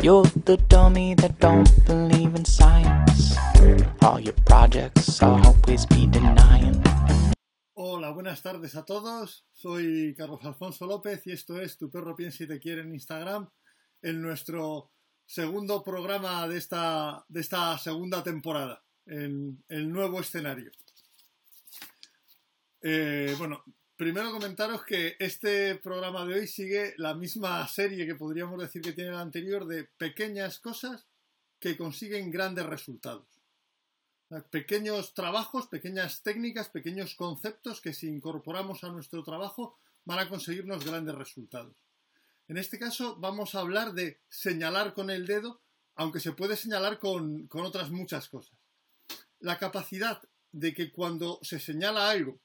You're the dummy that don't believe in science. All your projects always be denying. Hola, buenas tardes a todos. Soy Carlos Alfonso López y esto es Tu perro piensa y te quiere en Instagram, en nuestro segundo programa de esta, de esta segunda temporada, en el nuevo escenario. Eh, bueno, primero comentaros que este programa de hoy sigue la misma serie que podríamos decir que tiene el anterior de pequeñas cosas que consiguen grandes resultados. Pequeños trabajos, pequeñas técnicas, pequeños conceptos que si incorporamos a nuestro trabajo van a conseguirnos grandes resultados. En este caso vamos a hablar de señalar con el dedo, aunque se puede señalar con, con otras muchas cosas. La capacidad de que cuando se señala algo,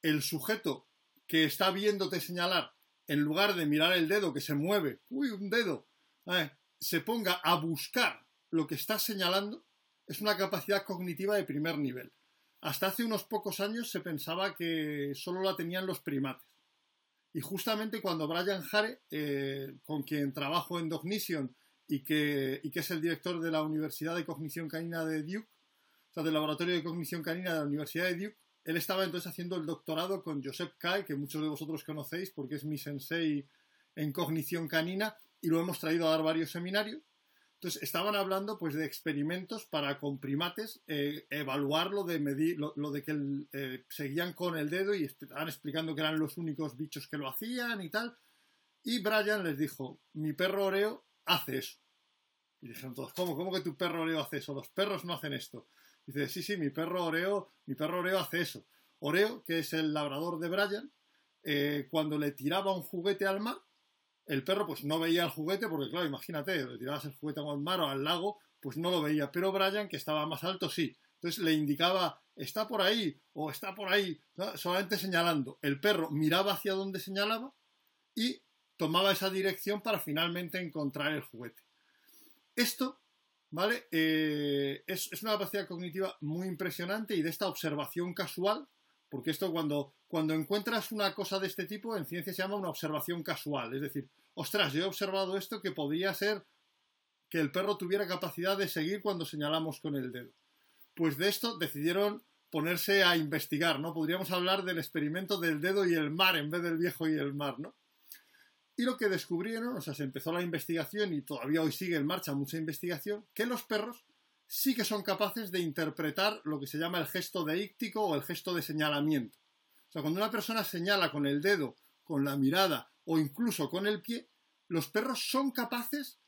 el sujeto que está viéndote señalar, en lugar de mirar el dedo que se mueve, uy, un dedo, eh, se ponga a buscar lo que estás señalando, es una capacidad cognitiva de primer nivel. Hasta hace unos pocos años se pensaba que solo la tenían los primates. Y justamente cuando Brian Hare, eh, con quien trabajo en Dognition y que, y que es el director de la Universidad de Cognición Canina de Duke, o sea, del Laboratorio de Cognición Canina de la Universidad de Duke, él estaba entonces haciendo el doctorado con Joseph Kai, que muchos de vosotros conocéis porque es mi sensei en cognición canina, y lo hemos traído a dar varios seminarios. Entonces, estaban hablando pues de experimentos para con primates, eh, evaluar lo de medir, lo, de que eh, seguían con el dedo y estaban explicando que eran los únicos bichos que lo hacían y tal. Y Brian les dijo, mi perro Oreo hace eso. Y dijeron todos, ¿cómo? ¿Cómo que tu perro Oreo hace eso? Los perros no hacen esto. Dice, sí, sí, mi perro Oreo, mi perro Oreo hace eso. Oreo, que es el labrador de Brian, eh, cuando le tiraba un juguete al mar, el perro pues no veía el juguete, porque claro, imagínate, le tirabas el juguete al mar o al lago, pues no lo veía. Pero Brian, que estaba más alto, sí. Entonces le indicaba, está por ahí o está por ahí, solamente señalando. El perro miraba hacia donde señalaba y tomaba esa dirección para finalmente encontrar el juguete. Esto ¿vale? Eh, es, una capacidad cognitiva muy impresionante y de esta observación casual, porque esto cuando, cuando encuentras una cosa de este tipo, en ciencia se llama una observación casual, es decir, ostras, yo he observado esto que podría ser que el perro tuviera capacidad de seguir cuando señalamos con el dedo. Pues de esto decidieron ponerse a investigar, ¿no? Podríamos hablar del experimento del dedo y el mar en vez del viejo y el mar, ¿no? Y lo que descubrieron, o sea, se empezó la investigación y todavía hoy sigue en marcha mucha investigación, que los perros sí que son capaces de interpretar lo que se llama el gesto deíctico o el gesto de señalamiento. O sea, cuando una persona señala con el dedo, con la mirada o incluso con el pie, los perros son capaces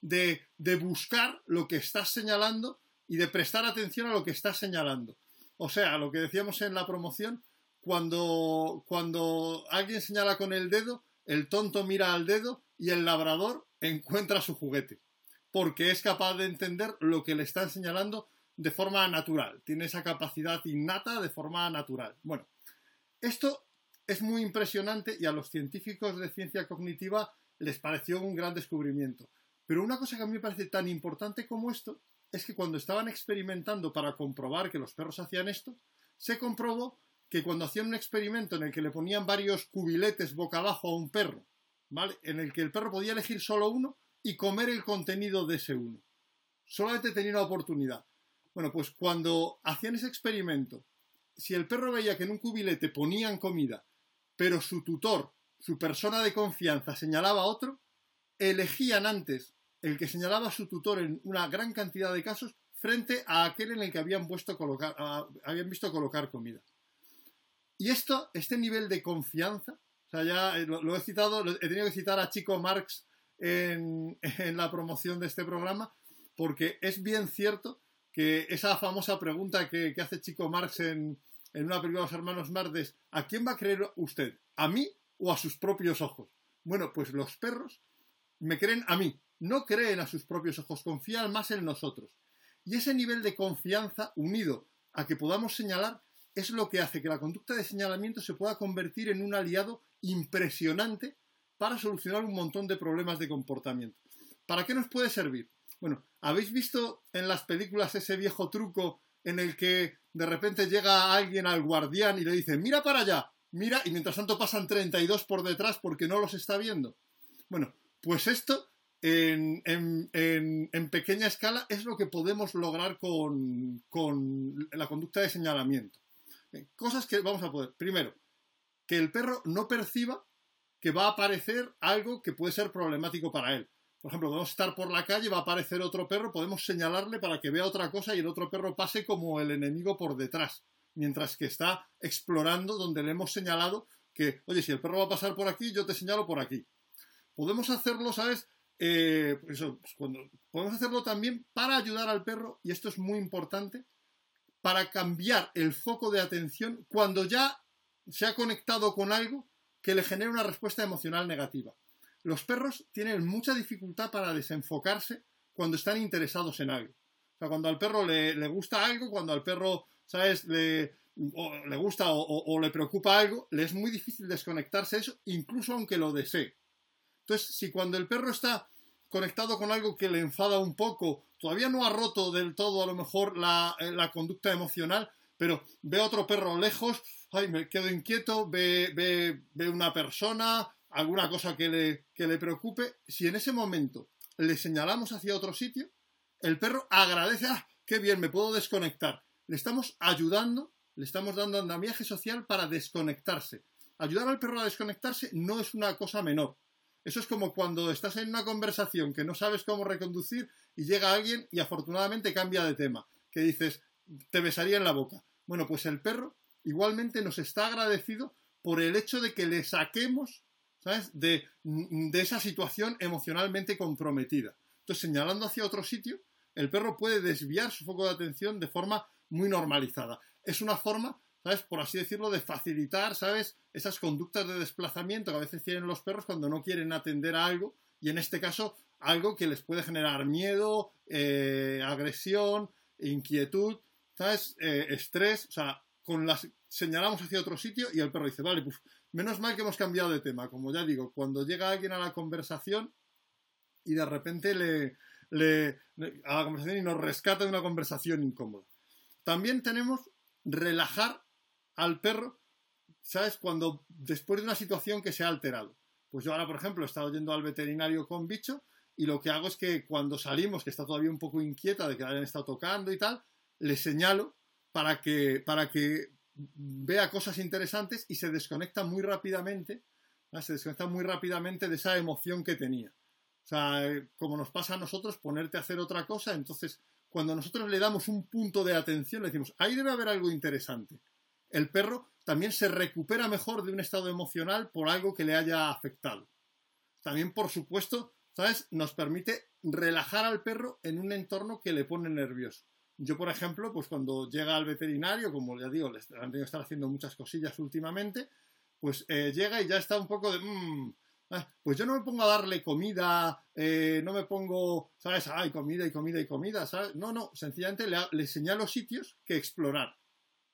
de, de buscar lo que estás señalando y de prestar atención a lo que estás señalando. O sea, lo que decíamos en la promoción, cuando, cuando alguien señala con el dedo, el tonto mira al dedo y el labrador encuentra su juguete, porque es capaz de entender lo que le están señalando de forma natural, tiene esa capacidad innata de forma natural. Bueno, esto es muy impresionante y a los científicos de ciencia cognitiva les pareció un gran descubrimiento. Pero una cosa que a mí me parece tan importante como esto es que cuando estaban experimentando para comprobar que los perros hacían esto, se comprobó que cuando hacían un experimento en el que le ponían varios cubiletes boca abajo a un perro, ¿vale? En el que el perro podía elegir solo uno y comer el contenido de ese uno. Solamente tenía una oportunidad. Bueno, pues cuando hacían ese experimento, si el perro veía que en un cubilete ponían comida, pero su tutor, su persona de confianza señalaba a otro, elegían antes el que señalaba a su tutor en una gran cantidad de casos frente a aquel en el que habían, puesto colocar, habían visto colocar comida. Y esto, este nivel de confianza, o sea, ya eh, lo, he citado, he tenido que citar a Chico Marx en, la promoción de este programa, porque es bien cierto que esa famosa pregunta que, hace Chico Marx en, una película de los hermanos Marx ¿a quién va a creer usted? ¿A mí o a sus propios ojos? Bueno, pues los perros me creen a mí, no creen a sus propios ojos, confían más en nosotros. Y ese nivel de confianza unido a que podamos señalar es lo que hace que la conducta de señalamiento se pueda convertir en un aliado impresionante para solucionar un montón de problemas de comportamiento. ¿Para qué nos puede servir? Bueno, ¿habéis visto en las películas ese viejo truco en el que de repente llega alguien al guardián y le dice, mira para allá, mira, y mientras tanto pasan 32 por detrás porque no los está viendo? Bueno, pues esto en, pequeña escala es lo que podemos lograr con, la conducta de señalamiento. Eh, cosas que vamos a poder. Primero, que el perro no perciba que va a aparecer algo que puede ser problemático para él. Por ejemplo, podemos estar por la calle, va a aparecer otro perro, podemos señalarle para que vea otra cosa y el otro perro pase como el enemigo por detrás, mientras que está explorando donde le hemos señalado que, oye, si el perro va a pasar por aquí, yo te señalo por aquí. Podemos hacerlo, ¿sabes? Eh, pues pues podemos hacerlo también para ayudar al perro, y esto es muy importante, para cambiar el foco de atención cuando ya se ha conectado con algo que le genera una respuesta emocional negativa. Los perros tienen mucha dificultad para desenfocarse cuando están interesados en algo. O sea, cuando al perro le, gusta algo, cuando al perro, ¿sabes?, le, le gusta o, le preocupa algo, le es muy difícil desconectarse de eso, incluso aunque lo desee. Entonces, si cuando el perro está conectado con algo que le enfada un poco, todavía no ha roto del todo a lo mejor la, eh, la conducta emocional, pero ve a otro perro lejos, ay, me quedo inquieto, ve, ve, ve una persona, alguna cosa que le, que le preocupe, si en ese momento le señalamos hacia otro sitio, el perro agradece, ah, qué bien, me puedo desconectar. Le estamos ayudando, le estamos dando andamiaje social para desconectarse. Ayudar al perro a desconectarse no es una cosa menor. Eso es como cuando estás en una conversación que no sabes cómo reconducir y llega alguien y afortunadamente cambia de tema, que dices, te besaría en la boca. Bueno, pues el perro igualmente nos está agradecido por el hecho de que le saquemos, ¿sabes?, de, de esa situación emocionalmente comprometida. Entonces, señalando hacia otro sitio, el perro puede desviar su foco de atención de forma muy normalizada. Es una forma, ¿sabes?, por así decirlo, de facilitar, ¿sabes?, esas conductas de desplazamiento que a veces tienen los perros cuando no quieren atender a algo y en este caso algo que les puede generar miedo, eh, agresión, inquietud, ¿sabes? Eh, estrés, o sea, con las señalamos hacia otro sitio y el perro dice, vale, pues menos mal que hemos cambiado de tema. Como ya digo, cuando llega alguien a la conversación y de repente le, le, a la conversación y nos rescata de una conversación incómoda. También tenemos relajar al perro, ¿sabes? Cuando después de una situación que se ha alterado. Pues yo ahora, por ejemplo, he estado yendo al veterinario con bicho y lo que hago es que cuando salimos, que está todavía un poco inquieta de que la hayan estado tocando y tal, le señalo para que, para que vea cosas interesantes y se desconecta muy rápidamente, se desconecta muy rápidamente de esa emoción que tenía. O sea, como nos pasa a nosotros, ponerte a hacer otra cosa, entonces cuando nosotros le damos un punto de atención, le decimos, ahí debe haber algo interesante. El perro también se recupera mejor de un estado emocional por algo que le haya afectado. También, por supuesto, ¿sabes? Nos permite relajar al perro en un entorno que le pone nervioso. Yo, por ejemplo, pues cuando llega al veterinario, como ya digo, le han tenido que estar haciendo muchas cosillas últimamente, pues eh, llega y ya está un poco de... Mm, ah, pues yo no me pongo a darle comida, eh, no me pongo, ¿sabes? Ay, comida y comida y comida, ¿sabes? No, no, sencillamente le, señalo sitios que explorar.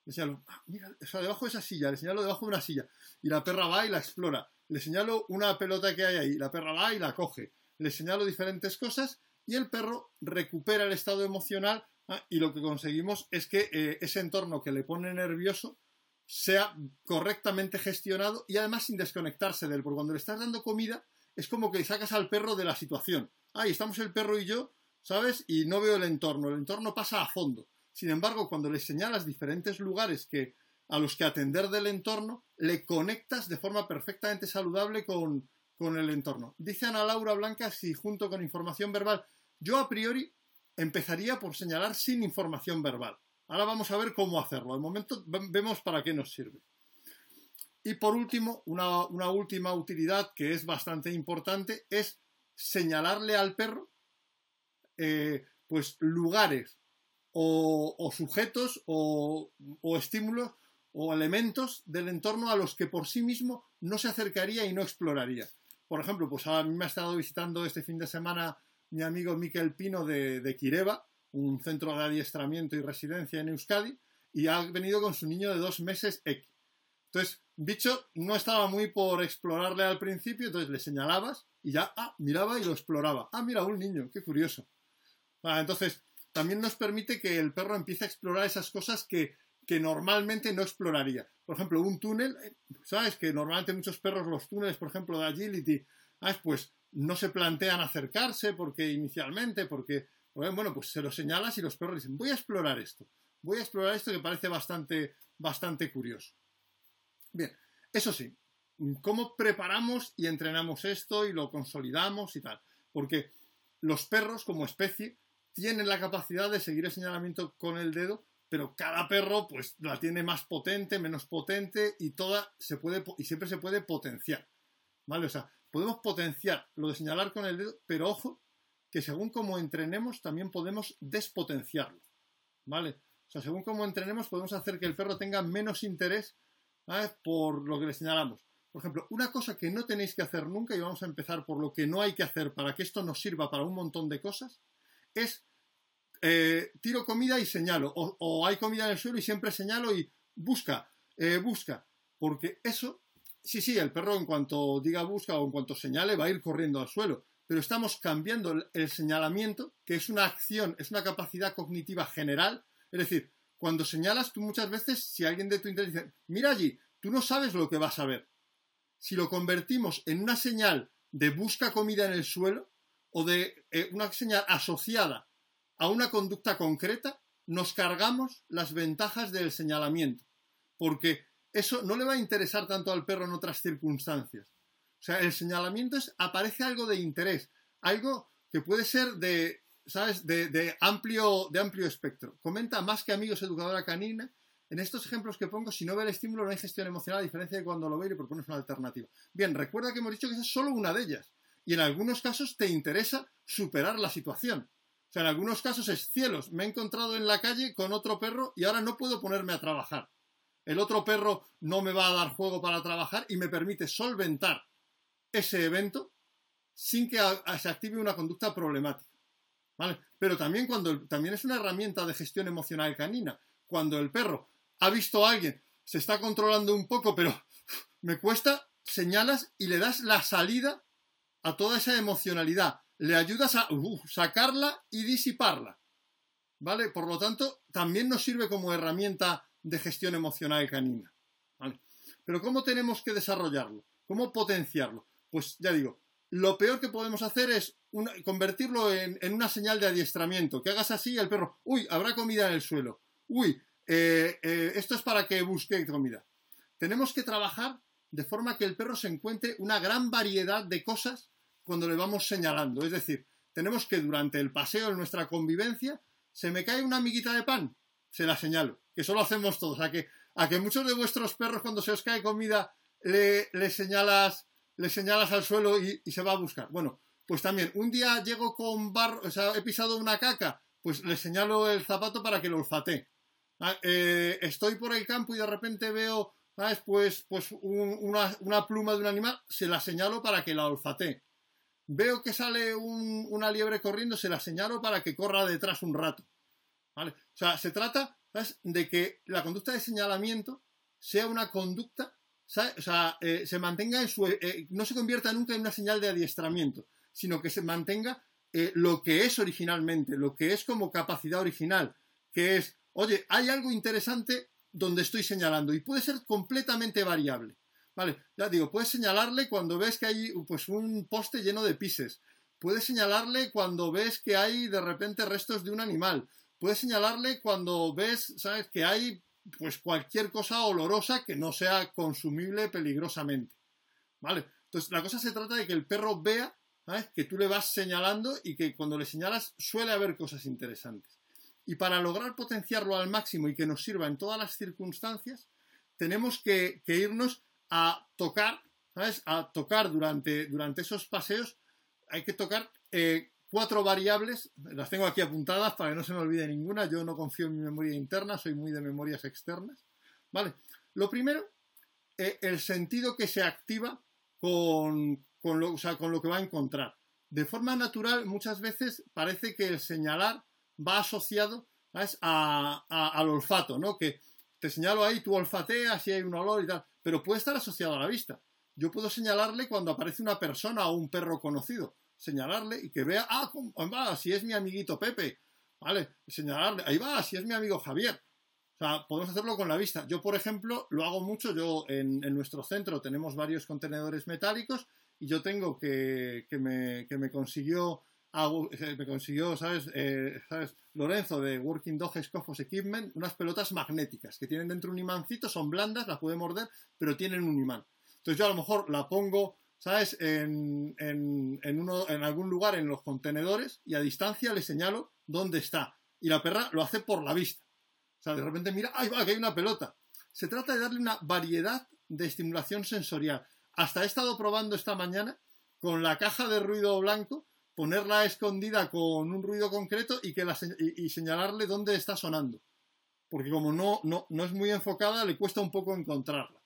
Le señalo, ah, mira, o debajo de esa silla, le señalo debajo de una silla. Y la perra va y la explora. Le señalo una pelota que hay ahí, la perra va y la coge. Le señalo diferentes cosas y el perro recupera el estado emocional Ah, y lo que conseguimos es que eh, ese entorno que le pone nervioso sea correctamente gestionado y además sin desconectarse de él, porque cuando le estás dando comida es como que sacas al perro de la situación. Ahí estamos el perro y yo, ¿sabes? Y no veo el entorno, el entorno pasa a fondo. Sin embargo, cuando le señalas diferentes lugares que, a los que atender del entorno, le conectas de forma perfectamente saludable con, con el entorno. Dice Ana Laura Blanca si junto con información verbal, yo a priori empezaría por señalar sin información verbal. Ahora vamos a ver cómo hacerlo. Al momento vemos para qué nos sirve. Y por último, una, última utilidad que es bastante importante es señalarle al perro eh, pues lugares o, sujetos o, estímulos o elementos del entorno a los que por sí mismo no se acercaría y no exploraría. Por ejemplo, pues a mí me ha estado visitando este fin de semana mi amigo Miquel Pino de, de un centro de adiestramiento y residencia en Euskadi, y ha venido con su niño de dos meses X. Entonces, Bicho no estaba muy por explorarle al principio, entonces le señalabas y ya, ah, miraba y lo exploraba. Ah, mira, un niño, qué curioso. entonces, también nos permite que el perro empiece a explorar esas cosas que, que normalmente no exploraría. Por ejemplo, un túnel, ¿sabes? Que normalmente muchos perros, los túneles, por ejemplo, de agility, pues no se plantean acercarse porque inicialmente, porque, bueno, pues se lo señalas y los perros dicen, voy a explorar esto, voy a explorar esto que parece bastante, bastante curioso. Bien, eso sí, ¿cómo preparamos y entrenamos esto y lo consolidamos y tal? Porque los perros como especie tienen la capacidad de seguir el señalamiento con el dedo, pero cada perro pues la tiene más potente, menos potente y toda se puede y siempre se puede potenciar. ¿Vale? O sea, podemos potenciar lo de señalar con el dedo, pero ojo, que según como entrenemos también podemos despotenciarlo. ¿Vale? O sea, según como entrenemos podemos hacer que el perro tenga menos interés por lo que le señalamos. Por ejemplo, una cosa que no tenéis que hacer nunca, y vamos a empezar por lo que no hay que hacer para que esto nos sirva para un montón de cosas, es eh, tiro comida y señalo, o, hay comida en el suelo y siempre señalo y busca, eh, busca, porque eso, sí, sí, el perro en cuanto diga busca o en cuanto señale va a ir corriendo al suelo, pero estamos cambiando el, el señalamiento, que es una acción, es una capacidad cognitiva general, es decir, cuando señalas, tú muchas veces, si alguien de tu dice, mira allí, tú no sabes lo que vas a ver, si lo convertimos en una señal de busca comida en el suelo o de eh, una señal asociada a una conducta concreta, nos cargamos las ventajas del señalamiento, porque eso no le va a interesar tanto al perro en otras circunstancias. O sea, el señalamiento es, aparece algo de interés, algo que puede ser de, ¿sabes?, de, amplio, de amplio espectro. Comenta más que amigos educadora canina en estos ejemplos que pongo, si no ve el estímulo, no hay gestión emocional, a diferencia de cuando lo ve y le propones una alternativa. Bien, recuerda que hemos dicho que esa es solo una de ellas. Y en algunos casos te interesa superar la situación. O sea, en algunos casos es cielos, me he encontrado en la calle con otro perro y ahora no puedo ponerme a trabajar. El otro perro no me va a dar juego para trabajar y me permite solventar ese evento sin que se active una conducta problemática. ¿Vale? Pero también cuando también es una herramienta de gestión emocional canina. Cuando el perro ha visto a alguien, se está controlando un poco, pero me cuesta, señalas y le das la salida a toda esa emocionalidad. Le ayudas a uh, sacarla y disiparla. ¿Vale? Por lo tanto, también nos sirve como herramienta de gestión emocional canina. Pero ¿cómo tenemos que desarrollarlo? ¿Cómo potenciarlo? Pues ya digo, lo peor que podemos hacer es convertirlo en, una señal de adiestramiento. Que hagas así el perro, uy, habrá comida en el suelo. Uy, eh, eh, esto es para que busque comida. Tenemos que trabajar de forma que el perro se encuentre una gran variedad de cosas cuando le vamos señalando. Es decir, tenemos que durante el paseo, en nuestra convivencia, se me cae una amiguita de pan, se la señalo, que eso lo hacemos todos. A que, a que muchos de vuestros perros cuando se os cae comida le, señalas, le señalas al suelo y, se va a buscar. Bueno, pues también, un día llego con barro, o sea, he pisado una caca, pues le señalo el zapato para que lo olfatee. Ah, eh, estoy por el campo y de repente veo, Pues, pues una, pluma de un animal, se la señalo para que la olfatee. Veo que sale una liebre corriendo, se la señalo para que corra detrás un rato. ¿Vale? O sea, se trata de que la conducta de señalamiento sea una conducta, o sea, eh, se mantenga en su. Eh, no se convierta nunca en una señal de adiestramiento, sino que se mantenga lo que es originalmente, lo que es como capacidad original, que es oye, hay algo interesante donde estoy señalando y puede ser completamente variable. Vale, ya digo, puedes señalarle cuando ves que hay pues, un poste lleno de pises. Puedes señalarle cuando ves que hay de repente restos de un animal. Puedes señalarle cuando ves, sabes, que hay pues cualquier cosa olorosa que no sea consumible peligrosamente. ¿Vale? Entonces la cosa se trata de que el perro vea que tú le vas señalando y que cuando le señalas suele haber cosas interesantes. Y para lograr potenciarlo al máximo y que nos sirva en todas las circunstancias, tenemos que, irnos a tocar, ¿sabes? A tocar durante, durante esos paseos, hay que tocar eh, cuatro variables, las tengo aquí apuntadas para que no se me olvide ninguna, yo no confío en mi memoria interna, soy muy de memorias externas, ¿vale? Lo primero, eh, el sentido que se activa con, con, lo, con lo que va a encontrar. De forma natural, muchas veces parece que el señalar va asociado al olfato, ¿no? Que te señalo ahí, tú olfateas si hay un olor y tal, pero puede estar asociado a la vista. Yo puedo señalarle cuando aparece una persona o un perro conocido, señalarle y que vea, ah, va, si es mi amiguito Pepe, ¿vale? Señalarle, ahí va, si es mi amigo Javier. O sea, podemos hacerlo con la vista. Yo, por ejemplo, lo hago mucho. Yo en, en, nuestro centro tenemos varios contenedores metálicos y yo tengo que, que, me, que me consiguió eh, me consiguió, ¿sabes? Eh, ¿sabes? Lorenzo de Working Dog Scofos Equipment, unas pelotas magnéticas que tienen dentro un imancito, son blandas, las puede morder, pero tienen un imán. Entonces yo a lo mejor la pongo, ¿sabes? En, en, en, uno, en algún lugar en los contenedores y a distancia le señalo dónde está. Y la perra lo hace por la vista. O sea, de repente mira, ¡ay, va, que hay una pelota! Se trata de darle una variedad de estimulación sensorial. Hasta he estado probando esta mañana con la caja de ruido blanco ponerla escondida con un ruido concreto y, que la, y, señalarle dónde está sonando. Porque como no, no, no es muy enfocada, le cuesta un poco encontrarla.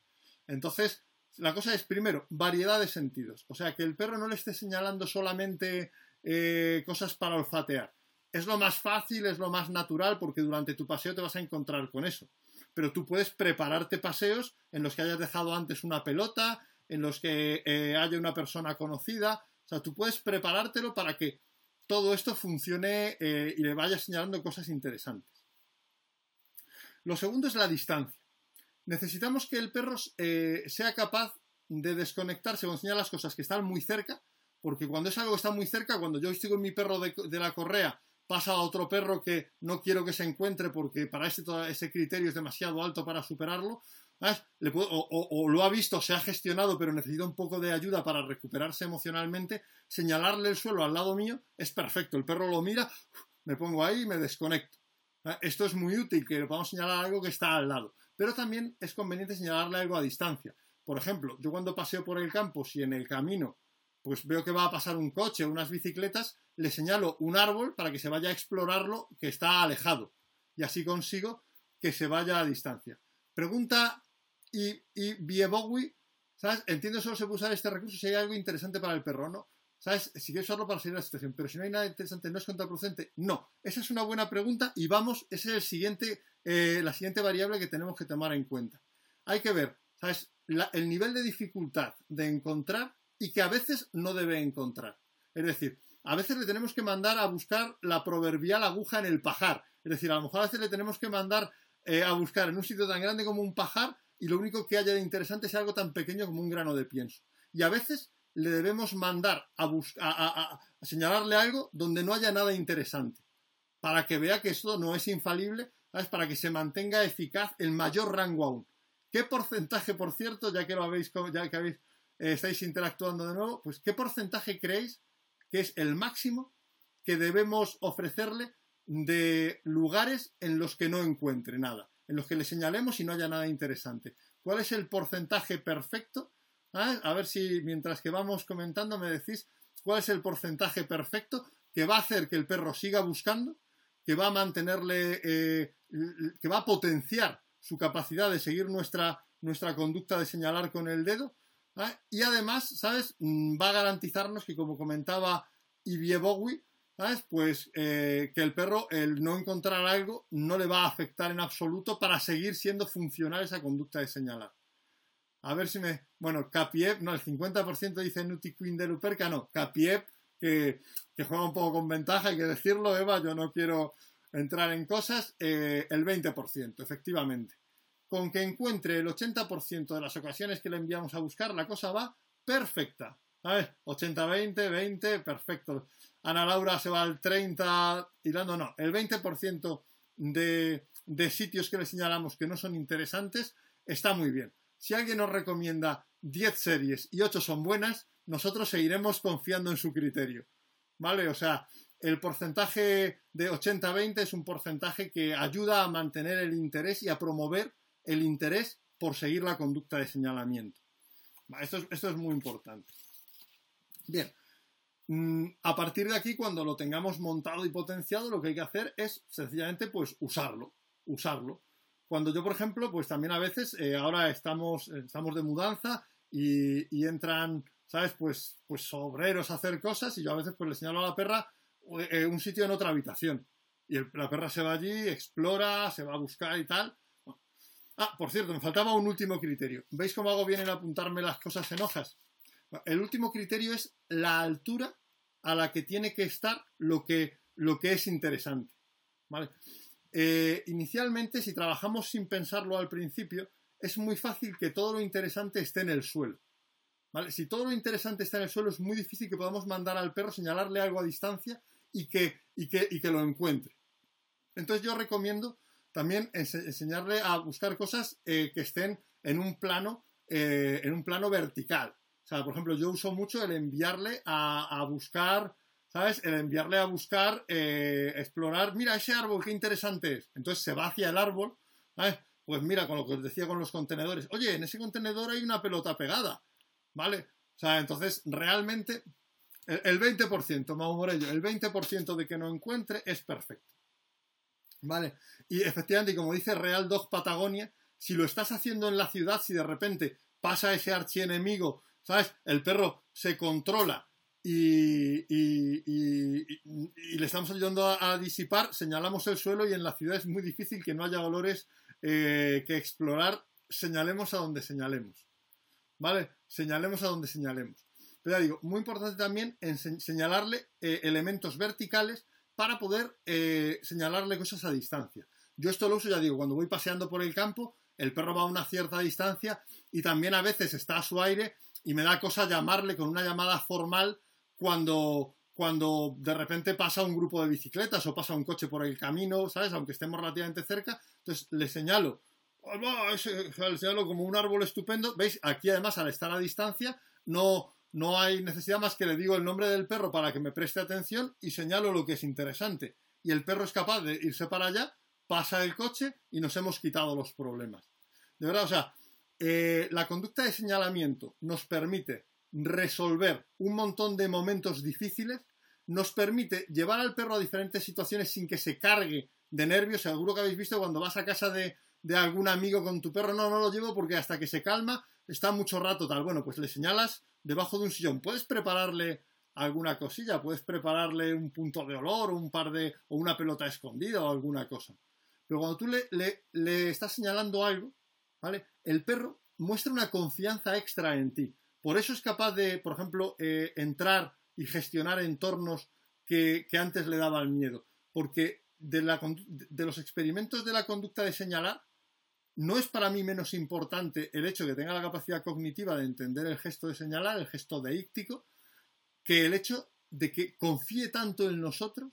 Entonces, la cosa es, primero, variedad de sentidos. O sea, que el perro no le esté señalando solamente eh, cosas para olfatear. Es lo más fácil, es lo más natural, porque durante tu paseo te vas a encontrar con eso. Pero tú puedes prepararte paseos en los que hayas dejado antes una pelota, en los que eh, haya una persona conocida, o sea, tú puedes preparártelo para que todo esto funcione eh, y le vaya señalando cosas interesantes. Lo segundo es la distancia. Necesitamos que el perro eh, sea capaz de desconectarse cuando señala las cosas que están muy cerca, porque cuando es algo que está muy cerca, cuando yo estoy con mi perro de, la correa, pasa a otro perro que no quiero que se encuentre porque para ese, ese criterio es demasiado alto para superarlo, o, lo ha visto, se ha gestionado, pero necesita un poco de ayuda para recuperarse emocionalmente, señalarle el suelo al lado mío es perfecto. El perro lo mira, me pongo ahí y me desconecto. Esto es muy útil, que le podamos señalar algo que está al lado. Pero también es conveniente señalarle algo a distancia. Por ejemplo, yo cuando paseo por el campo, si en el camino pues veo que va a pasar un coche o unas bicicletas, le señalo un árbol para que se vaya a explorarlo que está alejado. Y así consigo que se vaya a distancia. Pregunta y, y ¿sabes? Entiendo solo se puede usar este recurso si hay algo interesante para el perro, ¿no? ¿Sabes? Si quieres usarlo para salir la situación, pero si no hay nada interesante, ¿no es contraproducente? No. Esa es una buena pregunta y vamos, esa es el siguiente, eh, la siguiente variable que tenemos que tomar en cuenta. Hay que ver, ¿sabes? el nivel de dificultad de encontrar y que a veces no debe encontrar. Es decir, a veces le tenemos que mandar a buscar la proverbial aguja en el pajar. Es decir, a lo mejor a veces le tenemos que mandar eh, a buscar en un sitio tan grande como un pajar y lo único que haya de interesante es algo tan pequeño como un grano de pienso. Y a veces le debemos mandar a, a, señalarle algo donde no haya nada interesante, para que vea que esto no es infalible, ¿sabes? para que se mantenga eficaz el mayor rango aún. ¿Qué porcentaje, por cierto, ya que lo habéis, ya que habéis, estáis interactuando de nuevo, pues qué porcentaje creéis que es el máximo que debemos ofrecerle de lugares en los que no encuentre nada? en los que le señalemos y no haya nada interesante. ¿Cuál es el porcentaje perfecto? ¿Ah? A ver si mientras que vamos comentando me decís cuál es el porcentaje perfecto que va a hacer que el perro siga buscando, que va a mantenerle, eh, que va a potenciar su capacidad de seguir nuestra, nuestra conducta de señalar con el dedo. ¿Ah? Y además, ¿sabes? Mm, va a garantizarnos que, como comentaba Ivie Bowie, ¿sabes? Pues eh, que el perro, el no encontrar algo, no le va a afectar en absoluto para seguir siendo funcional esa conducta de señalar. A ver si me. Bueno, Capiev, no, el 50% dice Nuti Queen de Luperca, no, Capiev, que, juega un poco con ventaja, hay que decirlo, Eva, yo no quiero entrar en cosas, eh, el 20%, efectivamente. Con que encuentre el 80% de las ocasiones que le enviamos a buscar, la cosa va perfecta. ¿Sabes? 80-20, 20, perfecto. Ana Laura se va al 30 y dando, no, el 20% de, de sitios que le señalamos que no son interesantes está muy bien. Si alguien nos recomienda 10 series y 8 son buenas, nosotros seguiremos confiando en su criterio. ¿Vale? O sea, el porcentaje de 80-20 es un porcentaje que ayuda a mantener el interés y a promover el interés por seguir la conducta de señalamiento. Esto es muy importante. Bien, Mm, a partir de aquí, cuando lo tengamos montado y potenciado, lo que hay que hacer es sencillamente pues usarlo, usarlo. Cuando yo, por ejemplo, pues también a veces, eh, ahora estamos, estamos de mudanza y, entran, ¿sabes? Pues, pues obreros a hacer cosas y yo a veces pues le señalo a la perra eh, un sitio en otra habitación. Y la perra se va allí, explora, se va a buscar y tal. Ah, por cierto, me faltaba un último criterio. ¿Veis cómo hago bien en apuntarme las cosas en hojas? El último criterio es la altura a la que tiene que estar lo que, lo que es interesante. Eh, inicialmente, si trabajamos sin pensarlo al principio, es muy fácil que todo lo interesante esté en el suelo. ¿vale? Si todo lo interesante está en el suelo, es muy difícil que podamos mandar al perro, señalarle algo a distancia y que, y que, y que lo encuentre. Entonces yo recomiendo también enseñarle a buscar cosas eh, que estén en un plano, eh, en un plano vertical. O sea, por ejemplo, yo uso mucho el enviarle a, buscar, ¿sabes? El enviarle a buscar, eh, explorar, mira ese árbol, qué interesante es. Entonces se va hacia el árbol, ¿sabes? Pues mira, con lo que os decía con los contenedores. Oye, en ese contenedor hay una pelota pegada, ¿vale? O sea, entonces realmente el, 20%, Mau Morello, el 20% de que no encuentre es perfecto. ¿Vale? Y efectivamente, como dice Real Dog Patagonia, si lo estás haciendo en la ciudad, si de repente pasa ese archienemigo, ¿sabes? El perro se controla y, le estamos ayudando a, disipar, señalamos el suelo y en la ciudad es muy difícil que no haya olores eh, que explorar, señalemos a donde señalemos. ¿Vale? Señalemos a donde señalemos. Pero ya digo, muy importante también en señalarle eh, elementos verticales para poder eh, señalarle cosas a distancia. Yo esto lo uso, ya digo, cuando voy paseando por el campo, el perro va a una cierta distancia y también a veces está a su aire y me da cosa llamarle con una llamada formal cuando, cuando de repente pasa un grupo de bicicletas o pasa un coche por el camino, ¿sabes? Aunque estemos relativamente cerca, entonces le señalo, le señalo como un árbol estupendo, ¿veis? Aquí además al estar a distancia no, no hay necesidad más que le digo el nombre del perro para que me preste atención y señalo lo que es interesante. Y el perro es capaz de irse para allá, pasa el coche y nos hemos quitado los problemas. De verdad, o sea, eh, la conducta de señalamiento nos permite resolver un montón de momentos difíciles, nos permite llevar al perro a diferentes situaciones sin que se cargue de nervios. Seguro que habéis visto cuando vas a casa de, de algún amigo con tu perro, no, no lo llevo porque hasta que se calma está mucho rato tal. Bueno, pues le señalas debajo de un sillón. Puedes prepararle alguna cosilla, puedes prepararle un punto de olor un par de o una pelota escondida o alguna cosa. Pero cuando tú le, le, estás señalando algo, ¿vale? El perro muestra una confianza extra en ti. Por eso es capaz de, por ejemplo, eh, entrar y gestionar entornos que, que, antes le daban miedo. Porque de, la, de los experimentos de la conducta de señalar, no es para mí menos importante el hecho de que tenga la capacidad cognitiva de entender el gesto de señalar, el gesto deíctico, que el hecho de que confíe tanto en nosotros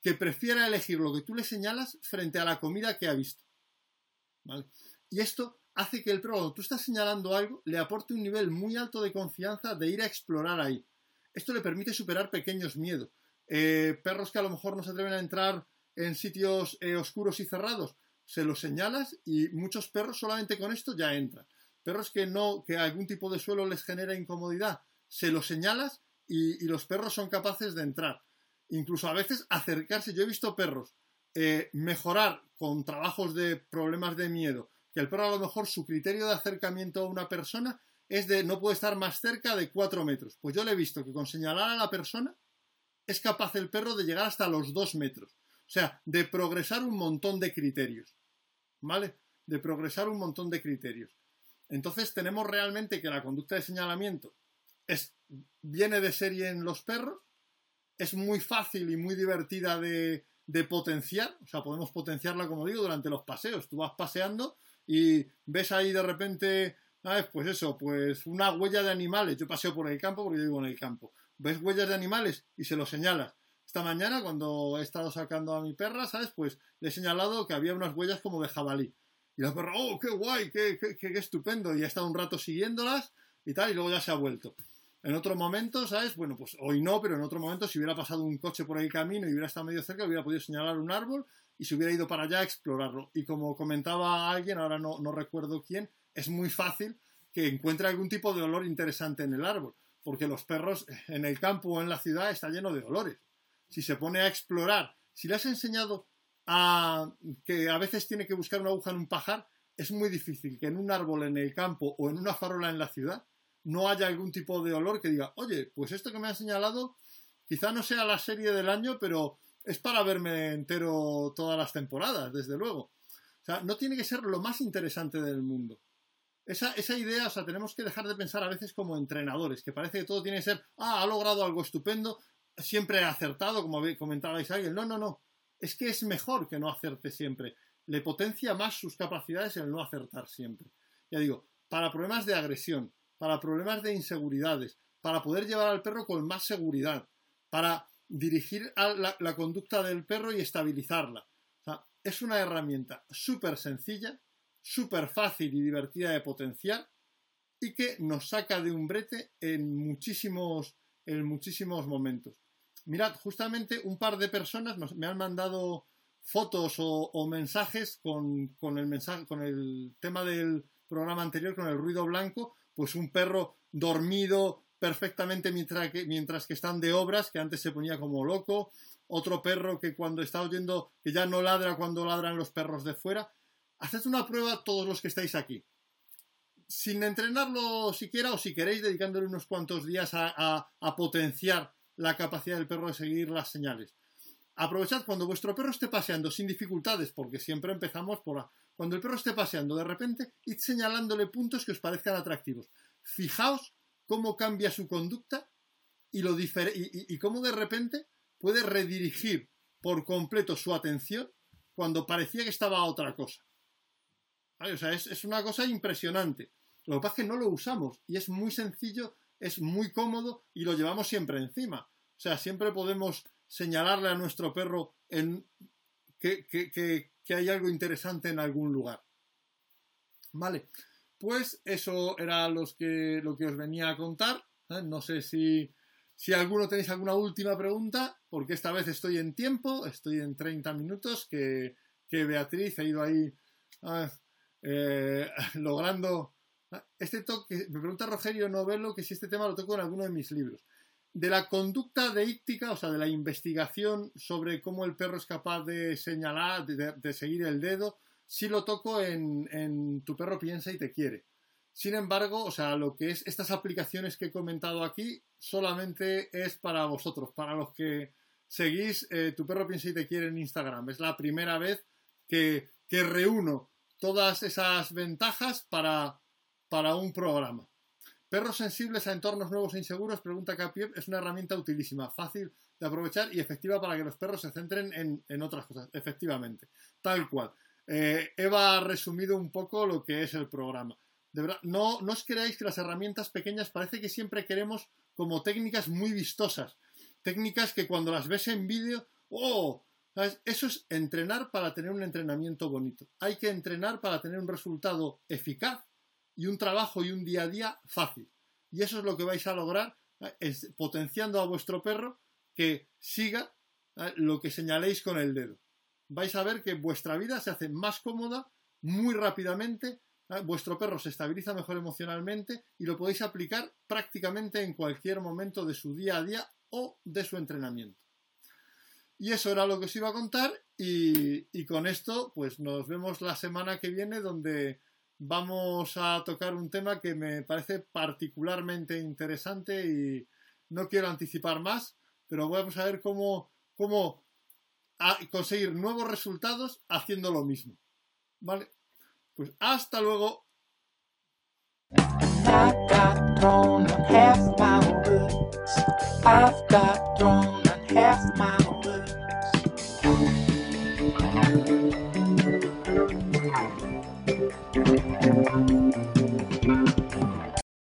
que prefiera elegir lo que tú le señalas frente a la comida que ha visto. Y esto hace que el perro, cuando tú estás señalando algo, le aporte un nivel muy alto de confianza de ir a explorar ahí. Esto le permite superar pequeños miedos. Eh, perros que a lo mejor no se atreven a entrar en sitios eh, oscuros y cerrados, se lo señalas y muchos perros solamente con esto ya entran. Perros que no, que algún tipo de suelo les genera incomodidad, se lo señalas y, los perros son capaces de entrar. Incluso a veces acercarse. Yo he visto perros eh, mejorar con trabajos de problemas de miedo, que el perro a lo mejor su criterio de acercamiento a una persona es de no puede estar más cerca de 4 metros. Pues yo le he visto que con señalar a la persona es capaz el perro de llegar hasta los 2 metros. O sea, de progresar un montón de criterios. ¿Vale? De progresar un montón de criterios. Entonces tenemos realmente que la conducta de señalamiento es, viene de serie en los perros, es muy fácil y muy divertida de, potenciar, o sea, podemos potenciarla, como digo, durante los paseos. Tú vas paseando y ves ahí de repente, ¿sabes? Pues eso, pues una huella de animales. Yo paseo por el campo porque yo vivo en el campo. Ves huellas de animales y se lo señalas. Esta mañana, cuando he estado sacando a mi perra, ¿sabes? Pues le he señalado que había unas huellas como de jabalí. Y la perra, ¡oh, qué guay! Qué, qué, estupendo! Y ha estado un rato siguiéndolas y tal, y luego ya se ha vuelto. En otro momento, ¿sabes? Bueno, pues hoy no, pero en otro momento, si hubiera pasado un coche por el camino y hubiera estado medio cerca, hubiera podido señalar un árbol y se hubiera ido para allá a explorarlo. Y como comentaba alguien, ahora no, no recuerdo quién, es muy fácil que encuentre algún tipo de olor interesante en el árbol, porque los perros en el campo o en la ciudad está lleno de olores si se pone a explorar, si le has enseñado a que a veces tiene que buscar una aguja en un pajar, es muy difícil que en un árbol en el campo o en una farola en la ciudad no haya algún tipo de olor que diga, oye, pues esto que me ha señalado quizá no sea la serie del año, pero es para verme entero todas las temporadas, desde luego. O sea, no tiene que ser lo más interesante del mundo. Esa, esa, idea, o sea, tenemos que dejar de pensar a veces como entrenadores, que parece que todo tiene que ser, ah, ha logrado algo estupendo, siempre acertado, como comentabais alguien. No, no, no. Es que es mejor que no acerte siempre. Le potencia más sus capacidades el no acertar siempre. Ya digo, para problemas de agresión, para problemas de inseguridades, para poder llevar al perro con más seguridad, para dirigir la, conducta del perro y estabilizarla. es una herramienta súper sencilla, súper fácil y divertida de potenciar y que nos saca de un brete en muchísimos, en muchísimos momentos. Mirad, justamente un par de personas me han mandado fotos o, mensajes con, el mensaje, con el tema del programa anterior, con el ruido blanco, pues un perro dormido perfectamente mientras que, mientras que están de obras, que antes se ponía como loco, otro perro que cuando está oyendo, que ya no ladra cuando ladran los perros de fuera. Haced una prueba todos los que estáis aquí. Sin entrenarlo siquiera, o si queréis, dedicándole unos cuantos días a, potenciar la capacidad del perro de seguir las señales. Aprovechad cuando vuestro perro esté paseando sin dificultades, porque siempre empezamos por... Cuando el perro esté paseando de repente, id señalándole puntos que os parezcan atractivos. Fijaos cómo cambia su conducta y, lo y, cómo de repente puede redirigir por completo su atención cuando parecía que estaba a otra cosa. O sea, es, es, una cosa impresionante. Lo que pasa es que no lo usamos y es muy sencillo, es muy cómodo y lo llevamos siempre encima. O sea, siempre podemos señalarle a nuestro perro que, que, que, que hay algo interesante en algún lugar. Vale. Pues eso era que, lo que os venía a contar. ¿eh? No sé si, si alguno tenéis alguna última pregunta, porque esta vez estoy en tiempo, estoy en 30 minutos, que, Beatriz ha ido ahí eh, logrando... Este toque, me pregunta Rogerio Novelo que si este tema lo toco en alguno de mis libros. De la conducta deíctica, o sea, de la investigación sobre cómo el perro es capaz de señalar, de seguir el dedo, si lo toco en, Tu perro piensa y te quiere. Sin embargo, o sea, lo que es estas aplicaciones que he comentado aquí solamente es para vosotros, para los que seguís eh, Tu perro piensa y te quiere en Instagram. Es la primera vez que, reúno todas esas ventajas para, para un programa. Perros sensibles a entornos nuevos e inseguros, pregunta Capiev, es una herramienta utilísima, fácil de aprovechar y efectiva para que los perros se centren en, otras cosas, efectivamente, tal cual. Eh, Eva ha resumido un poco lo que es el programa. De verdad, no, no os creáis que las herramientas pequeñas parece que siempre queremos como técnicas muy vistosas. Técnicas que cuando las ves en vídeo, ¡oh! Eso es entrenar para tener un entrenamiento bonito. Hay que entrenar para tener un resultado eficaz y un trabajo y un día a día fácil. Y eso es lo que vais a lograr es potenciando a vuestro perro que siga lo que señaléis con el dedo vais a ver que vuestra vida se hace más cómoda muy rápidamente, vuestro perro se estabiliza mejor emocionalmente y lo podéis aplicar prácticamente en cualquier momento de su día a día o de su entrenamiento. Y eso era lo que os iba a contar y, y con esto pues nos vemos la semana que viene donde vamos a tocar un tema que me parece particularmente interesante y no quiero anticipar más, pero vamos a ver cómo, cómo a conseguir nuevos resultados haciendo lo mismo. ¿Vale? Pues hasta luego.